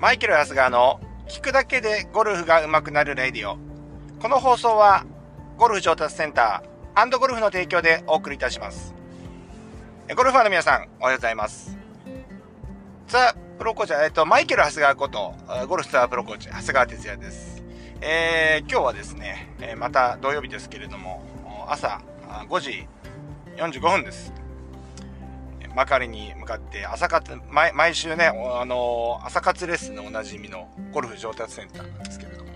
マイケル・ハスガーの聞くだけでゴルフが上手くなるレディオ。この放送はゴルフ上達センターゴルフの提供でお送りいたします。ゴルファーの皆さん、おはようございます。ザ・プロコーチ、えっと、マイケル・ハスガーこと、ゴルフツアープロコーチ、長谷川哲也です。えー、今日はですね、えまた土曜日ですけれども、朝5時45分です。まかりに向かって朝活、毎毎週ね、あのー、朝活レッスンのおなじみのゴルフ上達センターなんですけれども、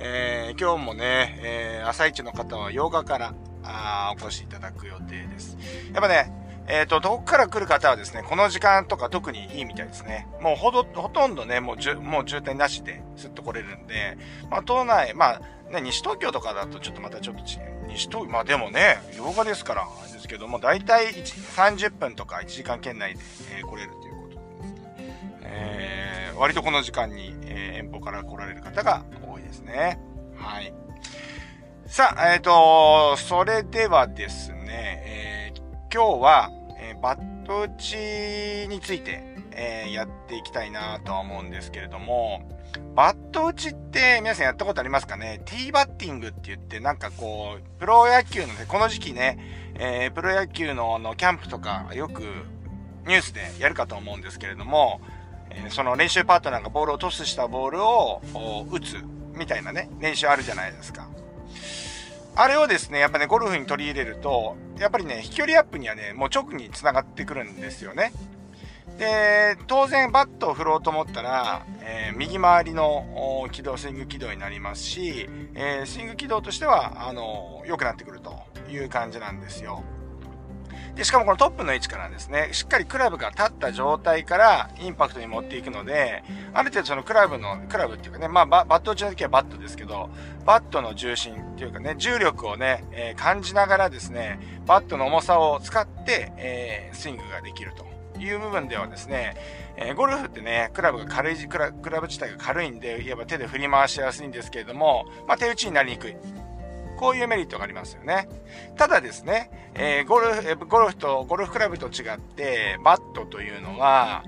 えー、今日もね、えー、朝一の方は8日からあお越しいただく予定です。やっぱね、えっ、ー、と、遠くから来る方はですね、この時間とか特にいいみたいですね。もうほど、ほとんどね、もうじゅ、もう渋滞なしで、すっと来れるんで、まあ、島内、まあ、ね、西東京とかだとちょっとまたちょっと違う。西東京、まあでもね、洋画ですから、ですけども、だいたい30分とか1時間圏内で、えー、来れるということですね。えー、割とこの時間に、えー、遠方から来られる方が多いですね。はい。さあ、えっ、ー、と、それではですね、えー、今日は、えー、バット打ちについて、えー、やっていきたいなとは思うんですけれども、バット打ちって皆さんやったことありますかね？ティーバッティングって言ってなんかこう、プロ野球のね、この時期ね、えー、プロ野球のあの、キャンプとかよくニュースでやるかと思うんですけれども、えー、その練習パートナーがボールをトスしたボールを打つみたいなね、練習あるじゃないですか。あれをですね、やっぱね、ゴルフに取り入れると、やっぱりね、飛距離アップにはね、もう直に繋がってくるんですよね。で、当然バットを振ろうと思ったら、えー、右回りの軌道、スイング軌道になりますし、えー、スイング軌道としては、あの、良くなってくるという感じなんですよ。で、しかもこのトップの位置からですね、しっかりクラブが立った状態からインパクトに持っていくので、ある程度そのクラブの、クラブっていうかね、まあバット打ちの時はバットですけど、バットの重心っていうかね、重力をね、えー、感じながらですね、バットの重さを使って、えー、スイングができると。いう部分ではですね、えー、ゴルフってね、クラブが軽いクラ、クラブ自体が軽いんで、いわば手で振り回しやすいんですけれども、まあ、手打ちになりにくい。こういうメリットがありますよね。ただですね、えー、ゴルフ、ゴルフと、ゴルフクラブと違って、バットというのは、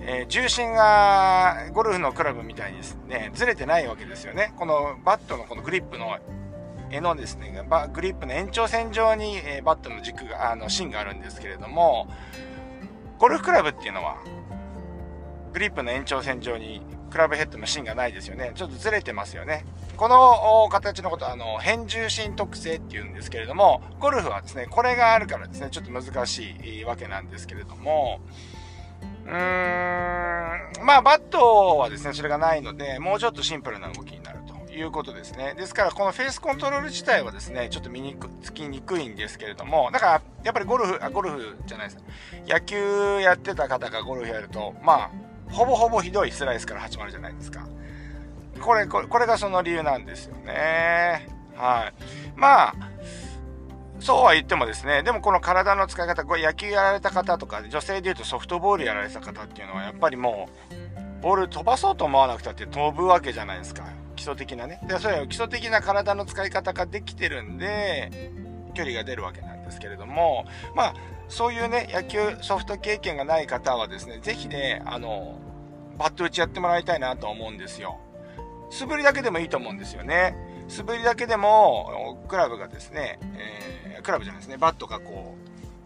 えー、重心がゴルフのクラブみたいにですね、ずれてないわけですよね。このバットのこのグリップの柄のですね、グリップの延長線上に、えー、バットの軸が、あの、芯があるんですけれども、ゴルフクラブっていうのは、グリップの延長線上にクラブヘッドの芯がないですよね。ちょっとずれてますよね。この形のこと、あの、変重心特性っていうんですけれども、ゴルフはですね、これがあるからですね、ちょっと難しいわけなんですけれども、うーん、まあ、バットはですね、それがないので、もうちょっとシンプルな動きになるということですね。ですから、このフェースコントロール自体はですね、ちょっと見にく、つきにくいんですけれども、だから、やっぱりゴルフ、あ、ゴルフじゃないです。野球やってた方がゴルフやると、まあ、ほぼほぼひどいスライスから始まるじゃないですか。これ、これ、これがその理由なんですよね。はい。まあ、そうは言ってもですね、でもこの体の使い方、これ野球やられた方とか、女性で言うとソフトボールやられた方っていうのは、やっぱりもう、ボール飛ばそうと思わなくたって飛ぶわけじゃないですか。基礎的なね。で、それは基礎的な体の使い方ができてるんで、距離が出るわけなんですけれども、まあ、そういうね、野球ソフト経験がない方はですね、ぜひね、あの、バット打ちやってもらいたいなと思うんですよ。素振りだけでもいいと思うんですよね。素振りだけでも、クラブがですね、えー、クラブじゃないですね、バットがこ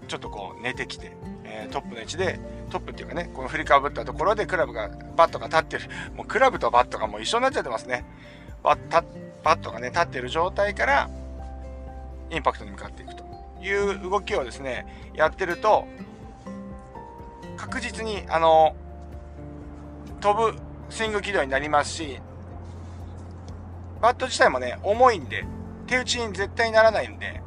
う、ちょっとこう寝てきて、えー、トップの位置で、トップっていうかね、この振りかぶったところでクラブが、バットが立ってる。もうクラブとバットがもう一緒になっちゃってますね。バッバットがね、立ってる状態から、インパクトに向かっていくという動きをですね、やってると、確実に、あの、飛ぶスイング軌道になりますし、バット自体もね、重いんで、手打ちに絶対にならないんで、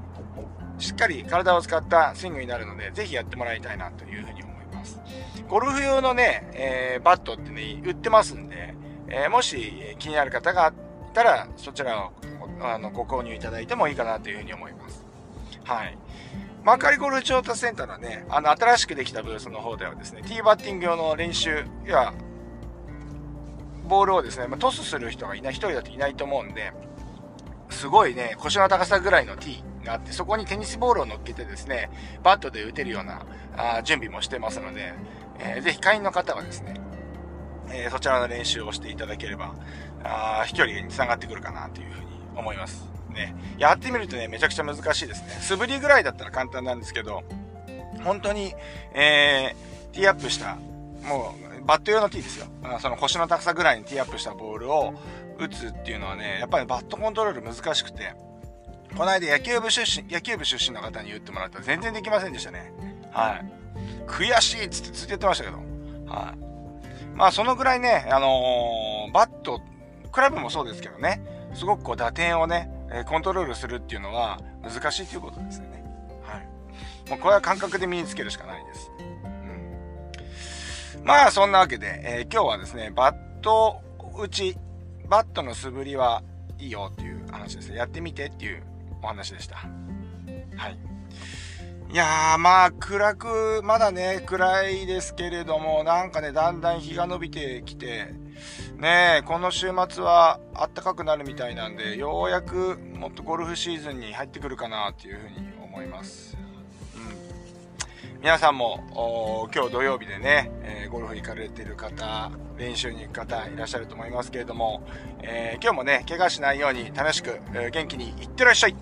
しっかり体を使ったスイングになるので、ぜひやってもらいたいなというふうに思います。ゴルフ用のね、えー、バットってね、売ってますんで、えー、もし気になる方がいたら、そちらをあのご購入いただいてもいいかなというふうに思います。はい。マーカリゴルフ調達センターのね、あの、新しくできたブースの方ではですね、ティーバッティング用の練習や、ボールをですね、まあ、トスする人がいない、一人だといないと思うんで、すごいね、腰の高さぐらいのティーがあって、そこにテニスボールを乗っけてですね、バットで打てるようなあ準備もしてますので、えー、ぜひ会員の方はですね、えー、そちらの練習をしていただければ、あ飛距離につながってくるかなというふうに思います。ね。やってみるとね、めちゃくちゃ難しいですね。素振りぐらいだったら簡単なんですけど、本当に、えー、ティーアップした、もう、バット用のティーですよ。その腰の高さぐらいにティーアップしたボールを打つっていうのはね、やっぱりバットコントロール難しくて、この間野球部出身、野球部出身の方に言ってもらったら全然できませんでしたね。はい。悔しいっつってずっと言ってましたけど。はい。まあそのぐらいね、あのー、バット、クラブもそうですけどね、すごくこう打点をね、コントロールするっていうのは難しいということですよね。はい。もうこれは感覚で身につけるしかないです。うん。まあそんなわけで、えー、今日はですね、バット打ち、バットの素振りはいいよっていう話ですね。やってみてっていうお話でした。はい。いやー、まあ、暗く、まだね、暗いですけれども、なんかね、だんだん日が伸びてきて、ねえこの週末は暖かくなるみたいなんで、ようやくもっとゴルフシーズンに入ってくるかなっていうふうに思います。うん。皆さんも、今日土曜日でね、えー、ゴルフ行かれてる方、練習に行く方いらっしゃると思いますけれども、えー、今日もね、怪我しないように楽しく、えー、元気にいってらっしゃい